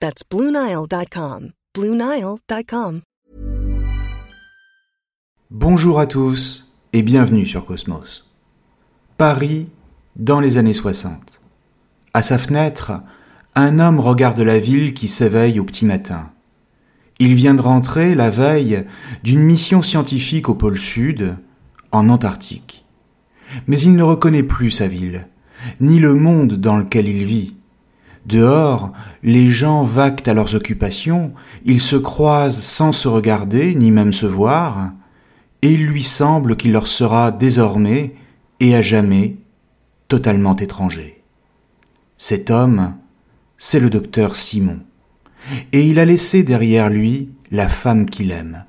That's BlueNile.com. BlueNile.com. Bonjour à tous et bienvenue sur Cosmos. Paris dans les années 60. À sa fenêtre, un homme regarde la ville qui s'éveille au petit matin. Il vient de rentrer la veille d'une mission scientifique au pôle Sud, en Antarctique. Mais il ne reconnaît plus sa ville, ni le monde dans lequel il vit. Dehors, les gens vaquent à leurs occupations, ils se croisent sans se regarder, ni même se voir, et il lui semble qu'il leur sera désormais et à jamais totalement étranger. Cet homme, c'est le docteur Simon, et il a laissé derrière lui la femme qu'il aime,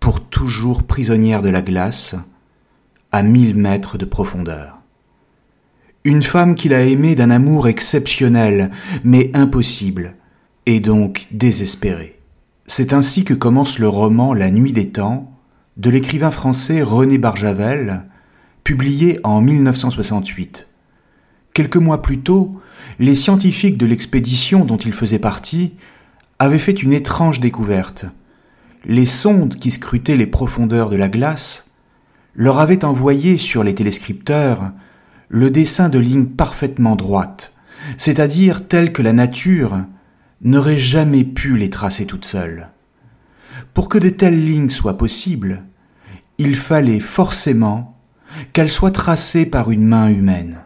pour toujours prisonnière de la glace, à mille mètres de profondeur. Une femme qu'il a aimée d'un amour exceptionnel, mais impossible, et donc désespéré. C'est ainsi que commence le roman La nuit des temps, de l'écrivain français René Barjavel, publié en 1968. Quelques mois plus tôt, les scientifiques de l'expédition dont il faisait partie avaient fait une étrange découverte. Les sondes qui scrutaient les profondeurs de la glace leur avaient envoyé sur les téléscripteurs le dessin de lignes parfaitement droites, c'est-à-dire telles que la nature n'aurait jamais pu les tracer toute seule. Pour que de telles lignes soient possibles, il fallait forcément qu'elles soient tracées par une main humaine.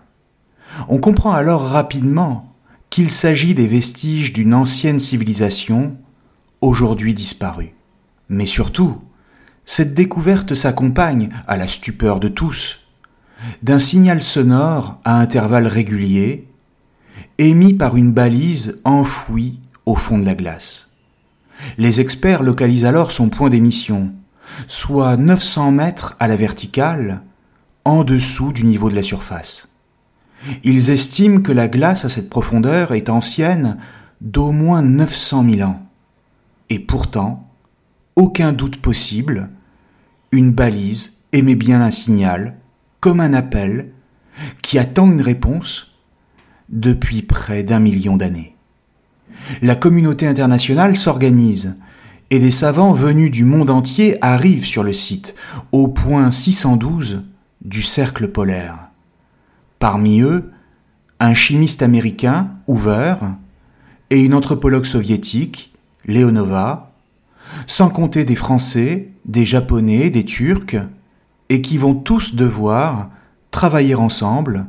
On comprend alors rapidement qu'il s'agit des vestiges d'une ancienne civilisation, aujourd'hui disparue. Mais surtout, cette découverte s'accompagne, à la stupeur de tous, d'un signal sonore à intervalles réguliers, émis par une balise enfouie au fond de la glace. Les experts localisent alors son point d'émission, soit 900 mètres à la verticale, en dessous du niveau de la surface. Ils estiment que la glace à cette profondeur est ancienne d'au moins 900 000 ans. Et pourtant, aucun doute possible, une balise émet bien un signal, comme un appel, qui attend une réponse depuis près d'un million d'années. La communauté internationale s'organise et des savants venus du monde entier arrivent sur le site, au point 612 du cercle polaire. Parmi eux, un chimiste américain, Hoover, et une anthropologue soviétique, Leonova, sans compter des Français, des Japonais, des Turcs, et qui vont tous devoir travailler ensemble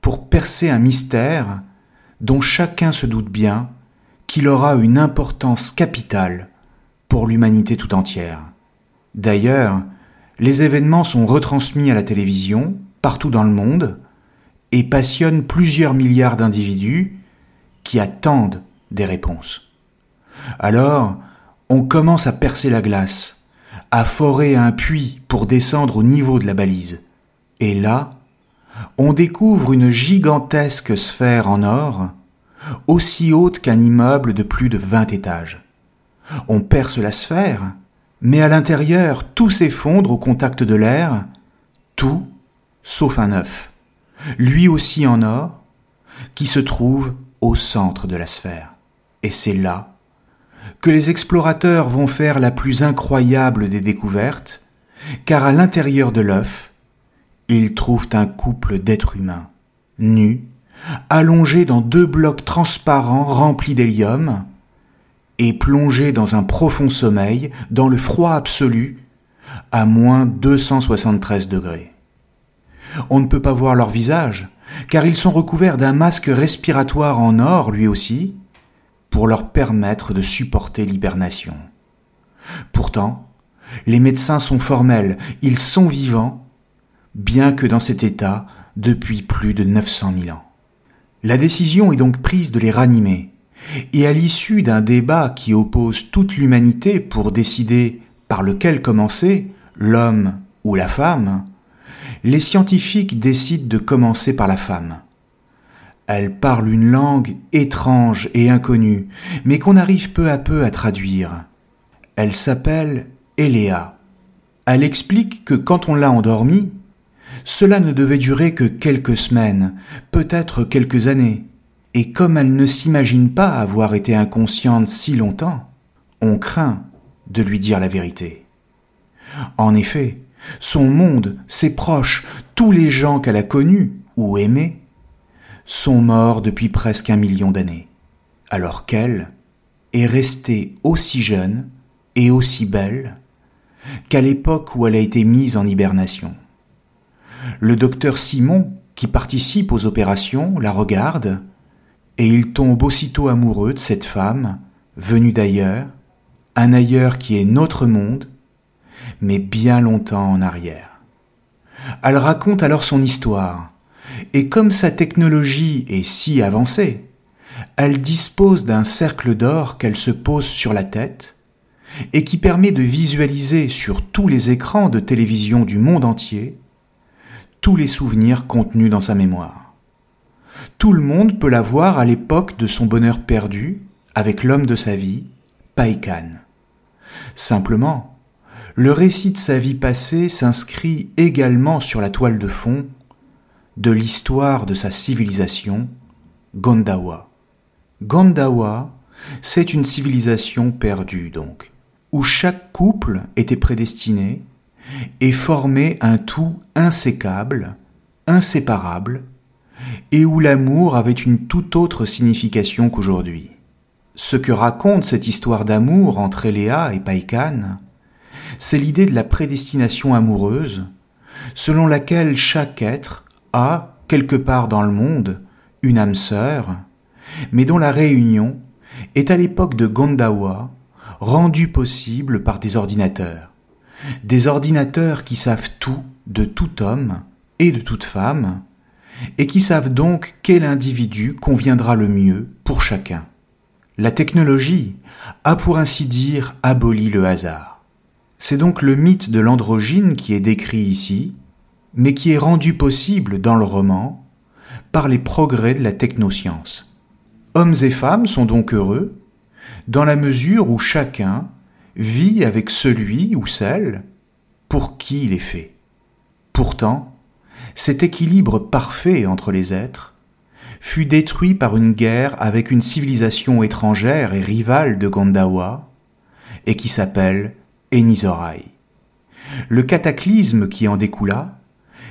pour percer un mystère dont chacun se doute bien qu'il aura une importance capitale pour l'humanité tout entière. D'ailleurs, les événements sont retransmis à la télévision, partout dans le monde, et passionnent plusieurs milliards d'individus qui attendent des réponses. Alors, on commence à percer la glace, à forer un puits pour descendre au niveau de la balise. Et là, on découvre une gigantesque sphère en or, aussi haute qu'un immeuble de plus de vingt étages. On perce la sphère, mais à l'intérieur, tout s'effondre au contact de l'air, tout sauf un œuf, lui aussi en or, qui se trouve au centre de la sphère. Et c'est là que les explorateurs vont faire la plus incroyable des découvertes, car à l'intérieur de l'œuf, ils trouvent un couple d'êtres humains, nus, allongés dans deux blocs transparents remplis d'hélium, et plongés dans un profond sommeil, dans le froid absolu, à moins 273 degrés. On ne peut pas voir leur visage, car ils sont recouverts d'un masque respiratoire en or lui aussi, pour leur permettre de supporter l'hibernation. Pourtant, les médecins sont formels, ils sont vivants, bien que dans cet état depuis plus de 900 000 ans. La décision est donc prise de les ranimer, et à l'issue d'un débat qui oppose toute l'humanité pour décider par lequel commencer, l'homme ou la femme, les scientifiques décident de commencer par la femme. Elle parle une langue étrange et inconnue, mais qu'on arrive peu à peu à traduire. Elle s'appelle Eléa. Elle explique que quand on l'a endormie, cela ne devait durer que quelques semaines, peut-être quelques années, et comme elle ne s'imagine pas avoir été inconsciente si longtemps, on craint de lui dire la vérité. En effet, son monde, ses proches, tous les gens qu'elle a connus ou aimés, sont morts depuis presque un million d'années, alors qu'elle est restée aussi jeune et aussi belle qu'à l'époque où elle a été mise en hibernation. Le docteur Simon, qui participe aux opérations, la regarde, et il tombe aussitôt amoureux de cette femme, venue d'ailleurs, un ailleurs qui est notre monde, mais bien longtemps en arrière. Elle raconte alors son histoire, et comme sa technologie est si avancée, elle dispose d'un cercle d'or qu'elle se pose sur la tête, et qui permet de visualiser sur tous les écrans de télévision du monde entier tous les souvenirs contenus dans sa mémoire. Tout le monde peut la voir à l'époque de son bonheur perdu avec l'homme de sa vie, Païkan. Simplement, le récit de sa vie passée s'inscrit également sur la toile de fond de l'histoire de sa civilisation, Gondawa. Gondawa, c'est une civilisation perdue donc, où chaque couple était prédestiné et formait un tout insécable, inséparable, et où l'amour avait une toute autre signification qu'aujourd'hui. Ce que raconte cette histoire d'amour entre Eléa et Païkan, c'est l'idée de la prédestination amoureuse, selon laquelle chaque être a, quelque part dans le monde, une âme sœur, mais dont la réunion est à l'époque de Gondawa rendue possible par des ordinateurs. Des ordinateurs qui savent tout de tout homme et de toute femme, et qui savent donc quel individu conviendra le mieux pour chacun. La technologie a pour ainsi dire aboli le hasard. C'est donc le mythe de l'androgyne qui est décrit ici, mais qui est rendu possible dans le roman par les progrès de la technoscience. Hommes et femmes sont donc heureux dans la mesure où chacun vit avec celui ou celle pour qui il est fait. Pourtant, cet équilibre parfait entre les êtres fut détruit par une guerre avec une civilisation étrangère et rivale de Gondawa, et qui s'appelle Enizorai. Le cataclysme qui en découla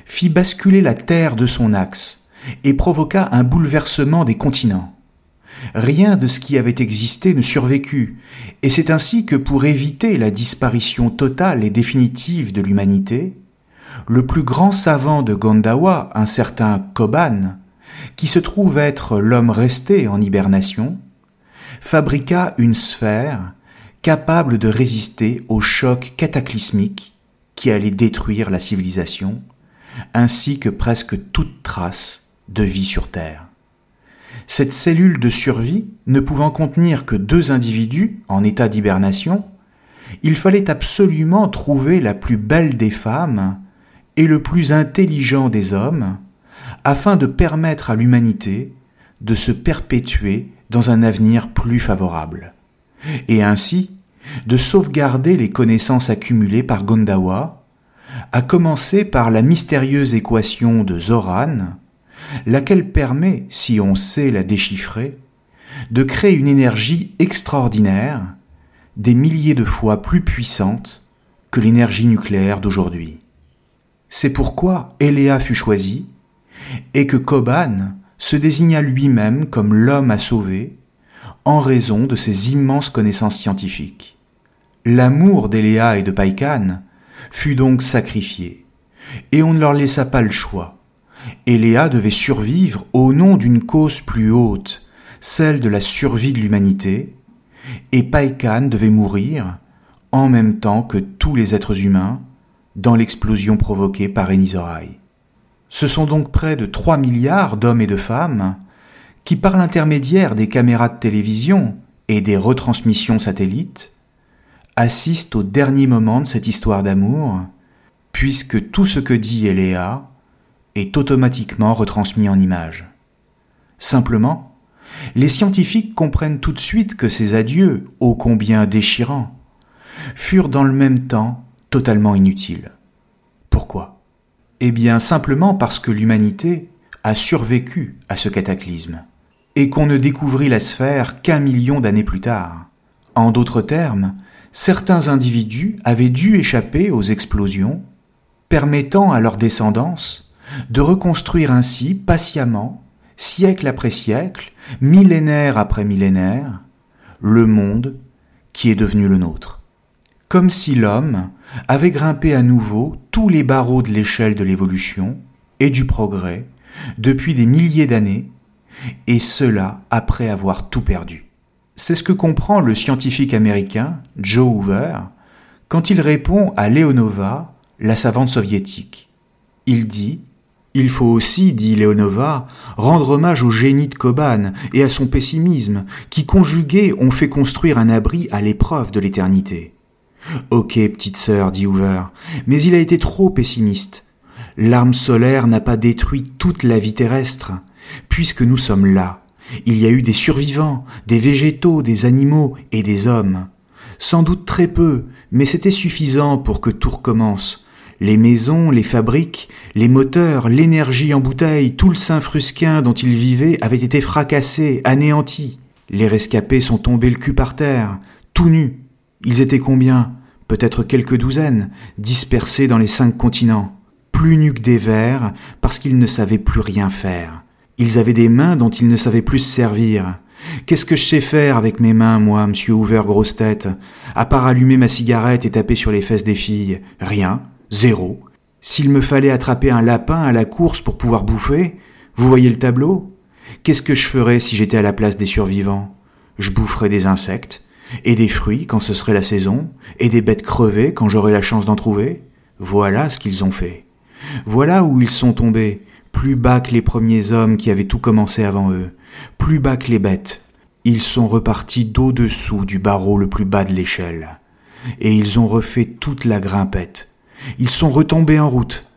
fit basculer la Terre de son axe et provoqua un bouleversement des continents. Rien de ce qui avait existé ne survécut, et c'est ainsi que pour éviter la disparition totale et définitive de l'humanité, le plus grand savant de Gondawa, un certain Koban, qui se trouve être l'homme resté en hibernation, fabriqua une sphère capable de résister au choc cataclysmique qui allait détruire la civilisation, ainsi que presque toute trace de vie sur Terre. Cette cellule de survie ne pouvant contenir que deux individus en état d'hibernation, il fallait absolument trouver la plus belle des femmes et le plus intelligent des hommes afin de permettre à l'humanité de se perpétuer dans un avenir plus favorable, et ainsi de sauvegarder les connaissances accumulées par Gondawa, à commencer par la mystérieuse équation de Zoran, laquelle permet, si on sait la déchiffrer, de créer une énergie extraordinaire des milliers de fois plus puissante que l'énergie nucléaire d'aujourd'hui. C'est pourquoi Eléa fut choisi et que Koban se désigna lui-même comme l'homme à sauver en raison de ses immenses connaissances scientifiques. L'amour d'Eléa et de Païkan fut donc sacrifié, et on ne leur laissa pas le choix. Eléa devait survivre au nom d'une cause plus haute, celle de la survie de l'humanité, et Païkan devait mourir en même temps que tous les êtres humains dans l'explosion provoquée par Enisorai. Ce sont donc près de 3 milliards d'hommes et de femmes qui, par l'intermédiaire des caméras de télévision et des retransmissions satellites, assistent au dernier moment de cette histoire d'amour, puisque tout ce que dit Eléa est automatiquement retransmis en images. Simplement, les scientifiques comprennent tout de suite que ces adieux, ô combien déchirants, furent dans le même temps totalement inutiles. Pourquoi? Eh bien simplement parce que l'humanité a survécu à ce cataclysme, et qu'on ne découvrit la sphère qu'un million d'années plus tard. En d'autres termes, certains individus avaient dû échapper aux explosions, permettant à leur descendance de reconstruire ainsi patiemment, siècle après siècle, millénaire après millénaire, le monde qui est devenu le nôtre. Comme si l'homme avait grimpé à nouveau tous les barreaux de l'échelle de l'évolution et du progrès depuis des milliers d'années, et cela après avoir tout perdu. C'est ce que comprend le scientifique américain Joe Hoover quand il répond à Leonova, la savante soviétique. Il dit Il faut aussi, dit Leonova, rendre hommage au génie de Koban et à son pessimisme, qui conjugués ont fait construire un abri à l'épreuve de l'éternité. Ok, petite sœur, dit Hoover, mais il a été trop pessimiste. L'arme solaire n'a pas détruit toute la vie terrestre, puisque nous sommes là, il y a eu des survivants, des végétaux, des animaux et des hommes. Sans doute très peu, mais c'était suffisant pour que tout recommence. Les maisons, les fabriques, les moteurs, l'énergie en bouteille, tout le Saint-Frusquin dont ils vivaient avait été fracassé, anéanti. Les rescapés sont tombés le cul par terre, tout nus. Ils étaient combien? Peut-être quelques douzaines, dispersés dans les cinq continents, plus nus que des vers, parce qu'ils ne savaient plus rien faire. Ils avaient des mains dont ils ne savaient plus se servir. Qu'est-ce que je sais faire avec mes mains, moi, monsieur Hoover grosse tête? À part allumer ma cigarette et taper sur les fesses des filles. Rien. Zéro. S'il me fallait attraper un lapin à la course pour pouvoir bouffer, vous voyez le tableau? Qu'est-ce que je ferais si j'étais à la place des survivants? Je boufferais des insectes, et des fruits quand ce serait la saison, et des bêtes crevées quand j'aurais la chance d'en trouver. Voilà ce qu'ils ont fait. Voilà où ils sont tombés, plus bas que les premiers hommes qui avaient tout commencé avant eux, plus bas que les bêtes. Ils sont repartis d'au-dessous du barreau le plus bas de l'échelle. Et ils ont refait toute la grimpette. Ils sont retombés en route.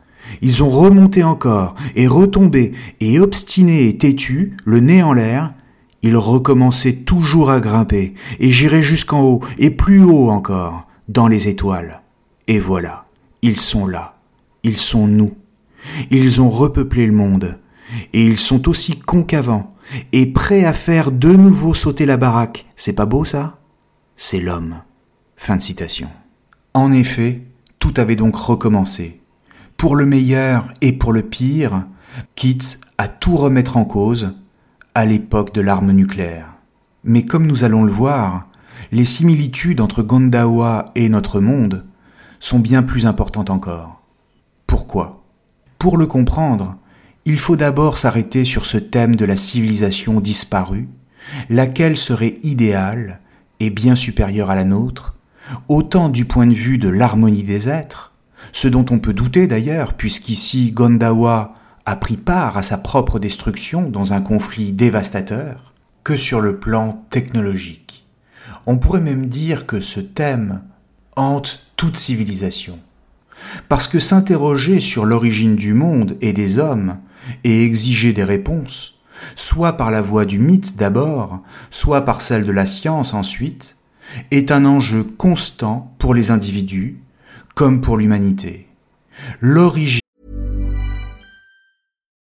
Ils ont remonté encore, et retombé, et obstinés et têtus, le nez en l'air, ils recommençaient toujours à grimper, et j'irai jusqu'en haut, et plus haut encore, dans les étoiles. Et voilà, ils sont là, ils sont nous. Ils ont repeuplé le monde, et ils sont aussi cons qu'avant, et prêts à faire de nouveau sauter la baraque. C'est pas beau ça? C'est l'homme. Fin de citation. En effet, tout avait donc recommencé. Pour le meilleur et pour le pire, quitte à tout remettre en cause à l'époque de l'arme nucléaire. Mais comme nous allons le voir, les similitudes entre Gondawa et notre monde sont bien plus importantes encore. Pourquoi? Pour le comprendre, il faut d'abord s'arrêter sur ce thème de la civilisation disparue, laquelle serait idéale et bien supérieure à la nôtre, autant du point de vue de l'harmonie des êtres, ce dont on peut douter d'ailleurs, puisqu'ici Gondawa a pris part à sa propre destruction dans un conflit dévastateur, que sur le plan technologique. On pourrait même dire que ce thème hante toute civilisation. Parce que s'interroger sur l'origine du monde et des hommes, et exiger des réponses, soit par la voie du mythe d'abord, soit par celle de la science ensuite, est un enjeu constant pour les individus comme pour l'humanité. L'origine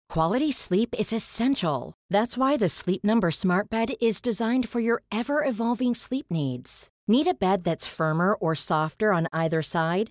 Quality sleep is essential. That's why the Sleep Number Smart Bed is designed for your ever evolving sleep needs. Need a bed that's firmer or softer on either side?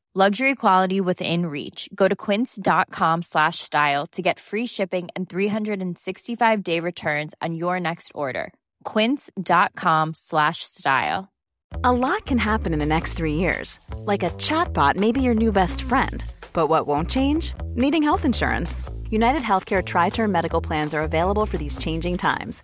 Luxury quality within reach. Go to quince.com slash style to get free shipping and 365 day returns on your next order. Quince.com slash style. A lot can happen in the next three years. Like a chatbot may be your new best friend. But what won't change? Needing health insurance. United Healthcare Tri Term Medical Plans are available for these changing times.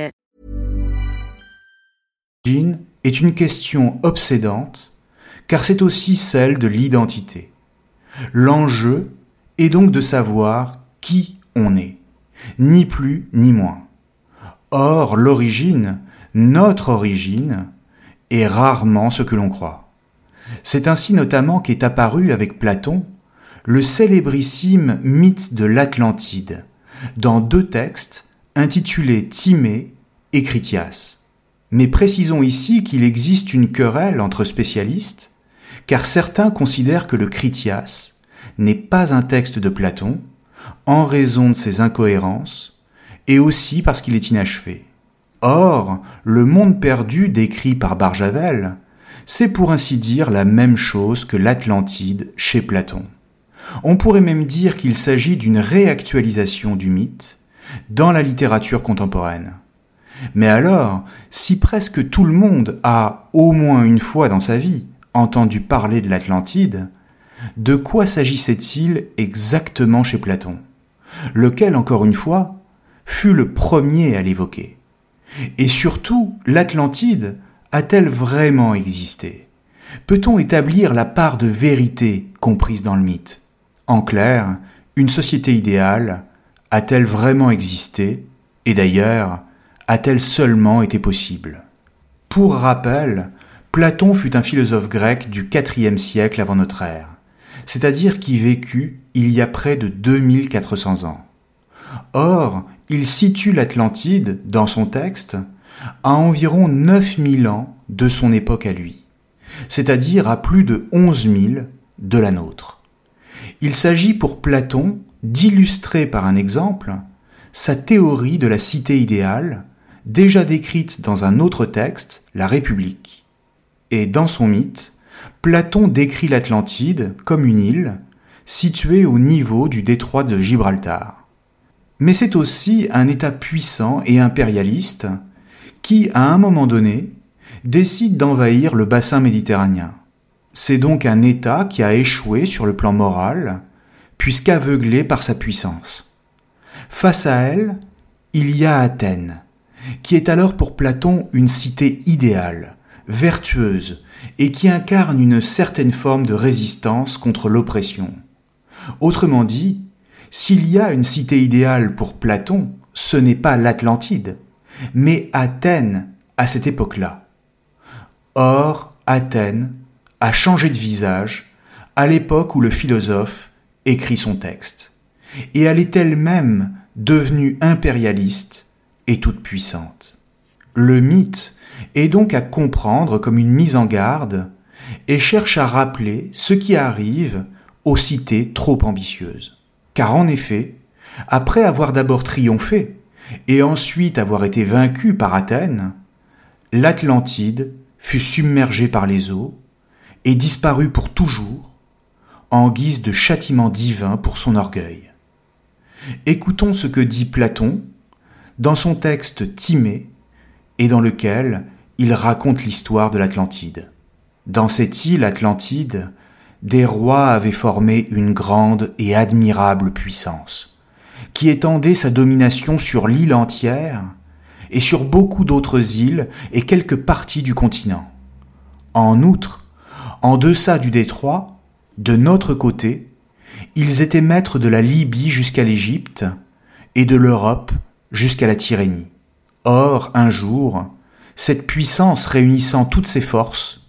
L'origine est une question obsédante, car c'est aussi celle de l'identité. L'enjeu est donc de savoir qui on est, ni plus ni moins. Or, l'origine, notre origine, est rarement ce que l'on croit. C'est ainsi notamment qu'est apparu avec Platon le célébrissime mythe de l'Atlantide, dans deux textes intitulés Timée et Critias. Mais précisons ici qu'il existe une querelle entre spécialistes, car certains considèrent que le Critias n'est pas un texte de Platon, en raison de ses incohérences, et aussi parce qu'il est inachevé. Or, le monde perdu décrit par Barjavel, c'est pour ainsi dire la même chose que l'Atlantide chez Platon. On pourrait même dire qu'il s'agit d'une réactualisation du mythe dans la littérature contemporaine. Mais alors, si presque tout le monde a, au moins une fois dans sa vie, entendu parler de l'Atlantide, de quoi s'agissait-il exactement chez Platon? Lequel, encore une fois, fut le premier à l'évoquer? Et surtout, l'Atlantide a-t-elle vraiment existé? Peut-on établir la part de vérité comprise dans le mythe? En clair, une société idéale a-t-elle vraiment existé? Et d'ailleurs, a-t-elle seulement été possible? Pour rappel, Platon fut un philosophe grec du IVe siècle avant notre ère, c'est-à-dire qui vécut il y a près de 2400 ans. Or, il situe l'Atlantide, dans son texte, à environ 9000 ans de son époque à lui, c'est-à-dire à plus de 11 000 de la nôtre. Il s'agit pour Platon d'illustrer par un exemple sa théorie de la cité idéale déjà décrite dans un autre texte, la République. Et dans son mythe, Platon décrit l'Atlantide comme une île située au niveau du détroit de Gibraltar. Mais c'est aussi un État puissant et impérialiste qui, à un moment donné, décide d'envahir le bassin méditerranéen. C'est donc un État qui a échoué sur le plan moral, puisqu'aveuglé par sa puissance. Face à elle, il y a Athènes, qui est alors pour Platon une cité idéale, vertueuse, et qui incarne une certaine forme de résistance contre l'oppression. Autrement dit, s'il y a une cité idéale pour Platon, ce n'est pas l'Atlantide, mais Athènes à cette époque-là. Or, Athènes a changé de visage à l'époque où le philosophe écrit son texte. Et elle est elle-même devenue impérialiste et toute puissante. Le mythe est donc à comprendre comme une mise en garde et cherche à rappeler ce qui arrive aux cités trop ambitieuses. Car en effet, après avoir d'abord triomphé et ensuite avoir été vaincu par Athènes, l'Atlantide fut submergée par les eaux et disparut pour toujours en guise de châtiment divin pour son orgueil. Écoutons ce que dit Platon dans son texte Timée et dans lequel il raconte l'histoire de l'Atlantide. Dans cette île Atlantide, des rois avaient formé une grande et admirable puissance, qui étendait sa domination sur l'île entière et sur beaucoup d'autres îles et quelques parties du continent. En outre, en deçà du détroit, de notre côté, ils étaient maîtres de la Libye jusqu'à l'Égypte et de l'Europe jusqu'à la Tyrénie. Or, un jour, cette puissance réunissant toutes ses forces,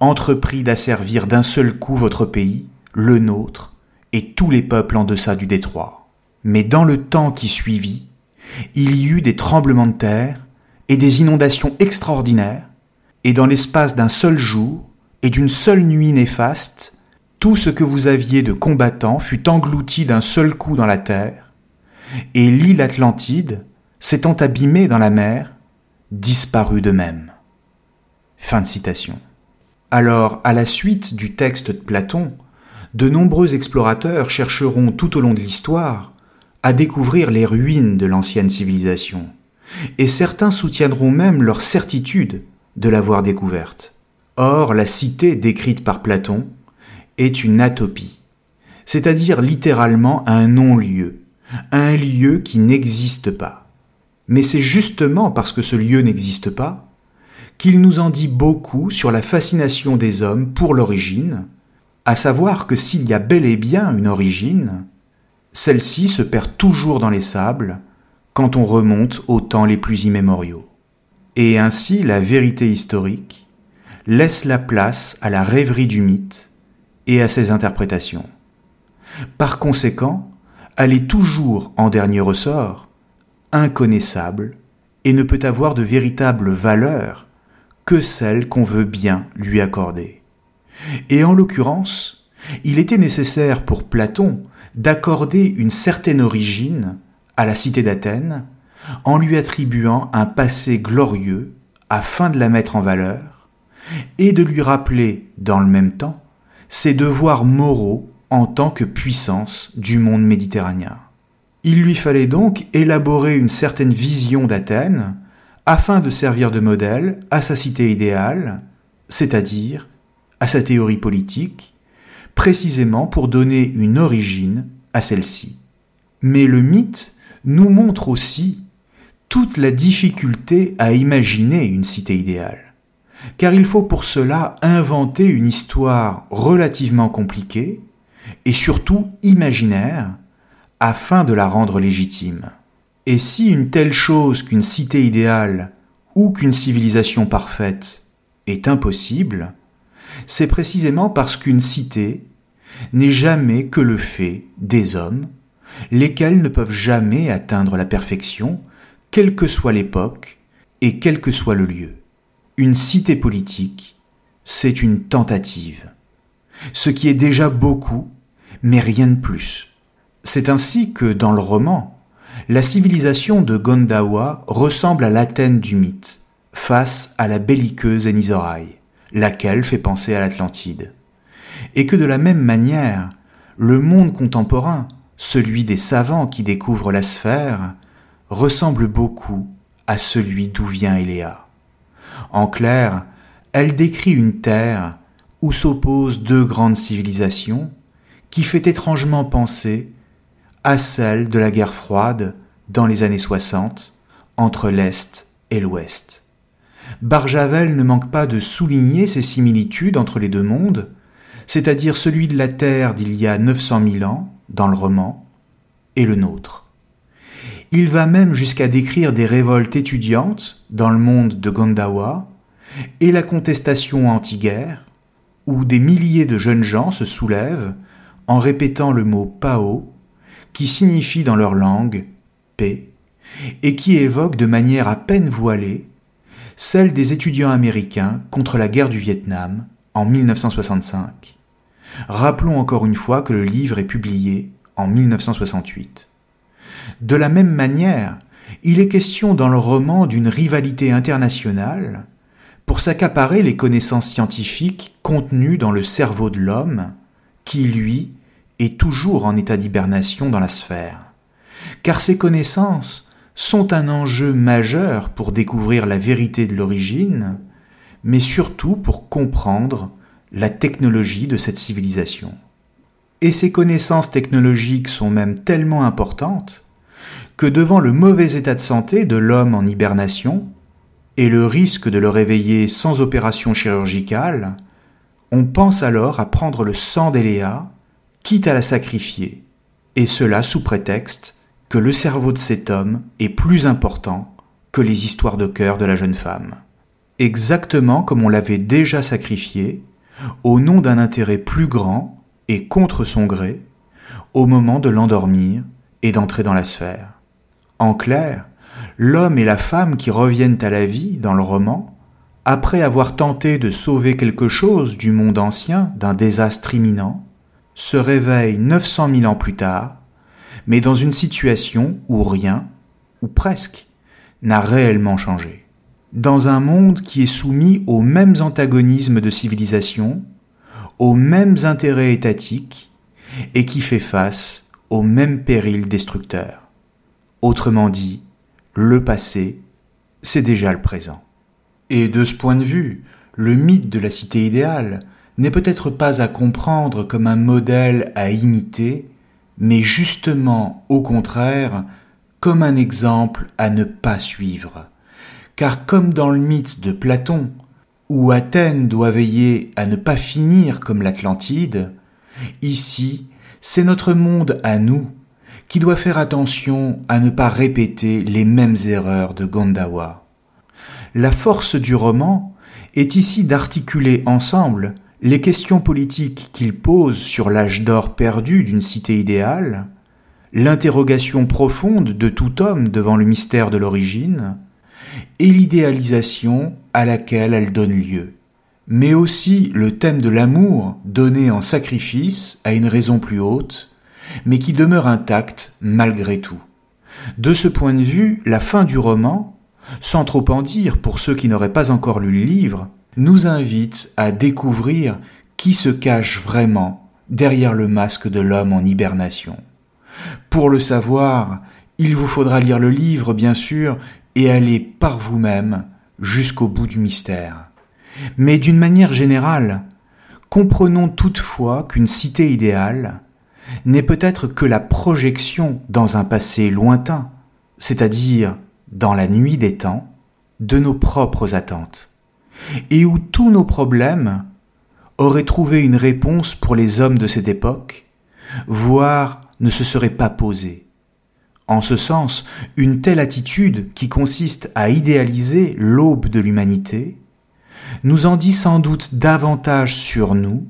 entreprit d'asservir d'un seul coup votre pays, le nôtre, et tous les peuples en deçà du détroit. Mais dans le temps qui suivit, il y eut des tremblements de terre et des inondations extraordinaires, et dans l'espace d'un seul jour et d'une seule nuit néfaste, tout ce que vous aviez de combattants fut englouti d'un seul coup dans la terre, et l'île Atlantide, s'étant abîmée dans la mer, disparut de même. Fin de citation. Alors, à la suite du texte de Platon, de nombreux explorateurs chercheront tout au long de l'histoire à découvrir les ruines de l'ancienne civilisation, et certains soutiendront même leur certitude de l'avoir découverte. Or, la cité décrite par Platon est une atopie, c'est-à-dire littéralement un non-lieu, un lieu qui n'existe pas. Mais c'est justement parce que ce lieu n'existe pas qu'il nous en dit beaucoup sur la fascination des hommes pour l'origine, à savoir que s'il y a bel et bien une origine, celle-ci se perd toujours dans les sables quand on remonte aux temps les plus immémoriaux. Et ainsi la vérité historique laisse la place à la rêverie du mythe et à ses interprétations. Par conséquent, elle est toujours, en dernier ressort, inconnaissable et ne peut avoir de véritable valeur que celle qu'on veut bien lui accorder. Et en l'occurrence, il était nécessaire pour Platon d'accorder une certaine origine à la cité d'Athènes en lui attribuant un passé glorieux afin de la mettre en valeur et de lui rappeler dans le même temps ses devoirs moraux en tant que puissance du monde méditerranéen. Il lui fallait donc élaborer une certaine vision d'Athènes afin de servir de modèle à sa cité idéale, c'est-à-dire à sa théorie politique, précisément pour donner une origine à celle-ci. Mais le mythe nous montre aussi toute la difficulté à imaginer une cité idéale, car il faut pour cela inventer une histoire relativement compliquée et surtout imaginaire afin de la rendre légitime. Et si une telle chose qu'une cité idéale ou qu'une civilisation parfaite est impossible, c'est précisément parce qu'une cité n'est jamais que le fait des hommes, lesquels ne peuvent jamais atteindre la perfection, quelle que soit l'époque et quel que soit le lieu. Une cité politique, c'est une tentative, ce qui est déjà beaucoup, mais rien de plus. C'est ainsi que dans le roman, la civilisation de Gondawa ressemble à l'Athènes du mythe, face à la belliqueuse Enisorai, laquelle fait penser à l'Atlantide. Et que de la même manière, le monde contemporain, celui des savants qui découvrent la sphère, ressemble beaucoup à celui d'où vient Eléa. En clair, elle décrit une terre où s'opposent deux grandes civilisations qui fait étrangement penser à celle de la guerre froide dans les années 60 entre l'Est et l'Ouest. Barjavel ne manque pas de souligner ces similitudes entre les deux mondes, c'est-à-dire celui de la Terre d'il y a 900 000 ans, dans le roman, et le nôtre. Il va même jusqu'à décrire des révoltes étudiantes dans le monde de Gondawa et la contestation anti-guerre, où des milliers de jeunes gens se soulèvent en répétant le mot Pao, qui signifie dans leur langue paix, et qui évoque de manière à peine voilée celle des étudiants américains contre la guerre du Vietnam en 1965. Rappelons encore une fois que le livre est publié en 1968. De la même manière, il est question dans le roman d'une rivalité internationale pour s'accaparer les connaissances scientifiques contenues dans le cerveau de l'homme, qui, lui, est toujours en état d'hibernation dans la sphère. Car ces connaissances sont un enjeu majeur pour découvrir la vérité de l'origine, mais surtout pour comprendre la technologie de cette civilisation. Et ces connaissances technologiques sont même tellement importantes que devant le mauvais état de santé de l'homme en hibernation et le risque de le réveiller sans opération chirurgicale, on pense alors à prendre le sang d'Eléa, quitte à la sacrifier, et cela sous prétexte que le cerveau de cet homme est plus important que les histoires de cœur de la jeune femme. Exactement comme on l'avait déjà sacrifié, au nom d'un intérêt plus grand et contre son gré, au moment de l'endormir et d'entrer dans la sphère. En clair, l'homme et la femme qui reviennent à la vie dans le roman, après avoir tenté de sauver quelque chose du monde ancien d'un désastre imminent, se réveillent 900 000 ans plus tard, mais dans une situation où rien, ou presque, n'a réellement changé. Dans un monde qui est soumis aux mêmes antagonismes de civilisation, aux mêmes intérêts étatiques, et qui fait face aux mêmes périls destructeurs. Autrement dit, le passé, c'est déjà le présent. Et de ce point de vue, le mythe de la cité idéale n'est peut-être pas à comprendre comme un modèle à imiter, mais justement, au contraire, comme un exemple à ne pas suivre. Car comme dans le mythe de Platon, où Athènes doit veiller à ne pas finir comme l'Atlantide, ici, c'est notre monde à nous qui doit faire attention à ne pas répéter les mêmes erreurs de Gondawa. La force du roman est ici d'articuler ensemble les questions politiques qu'il pose sur l'âge d'or perdu d'une cité idéale, l'interrogation profonde de tout homme devant le mystère de l'origine, et l'idéalisation à laquelle elle donne lieu, mais aussi le thème de l'amour donné en sacrifice à une raison plus haute, mais qui demeure intact malgré tout. De ce point de vue, la fin du roman, sans trop en dire pour ceux qui n'auraient pas encore lu le livre, nous invite à découvrir qui se cache vraiment derrière le masque de l'homme en hibernation. Pour le savoir, il vous faudra lire le livre, bien sûr, et aller par vous-même jusqu'au bout du mystère. Mais d'une manière générale, comprenons toutefois qu'une cité idéale, n'est peut-être que la projection dans un passé lointain, c'est-à-dire dans la nuit des temps, de nos propres attentes, et où tous nos problèmes auraient trouvé une réponse pour les hommes de cette époque, voire ne se seraient pas posés. En ce sens, une telle attitude qui consiste à idéaliser l'aube de l'humanité nous en dit sans doute davantage sur nous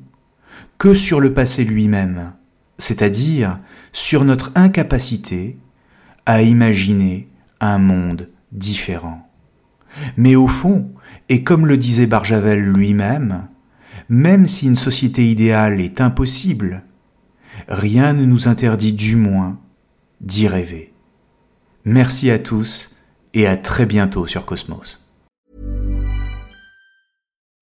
que sur le passé lui-même, c'est-à-dire sur notre incapacité à imaginer un monde différent. Mais au fond, et comme le disait Barjavel lui-même, même si une société idéale est impossible, rien ne nous interdit du moins d'y rêver. Merci à tous et à très bientôt sur Cosmos.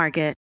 Market.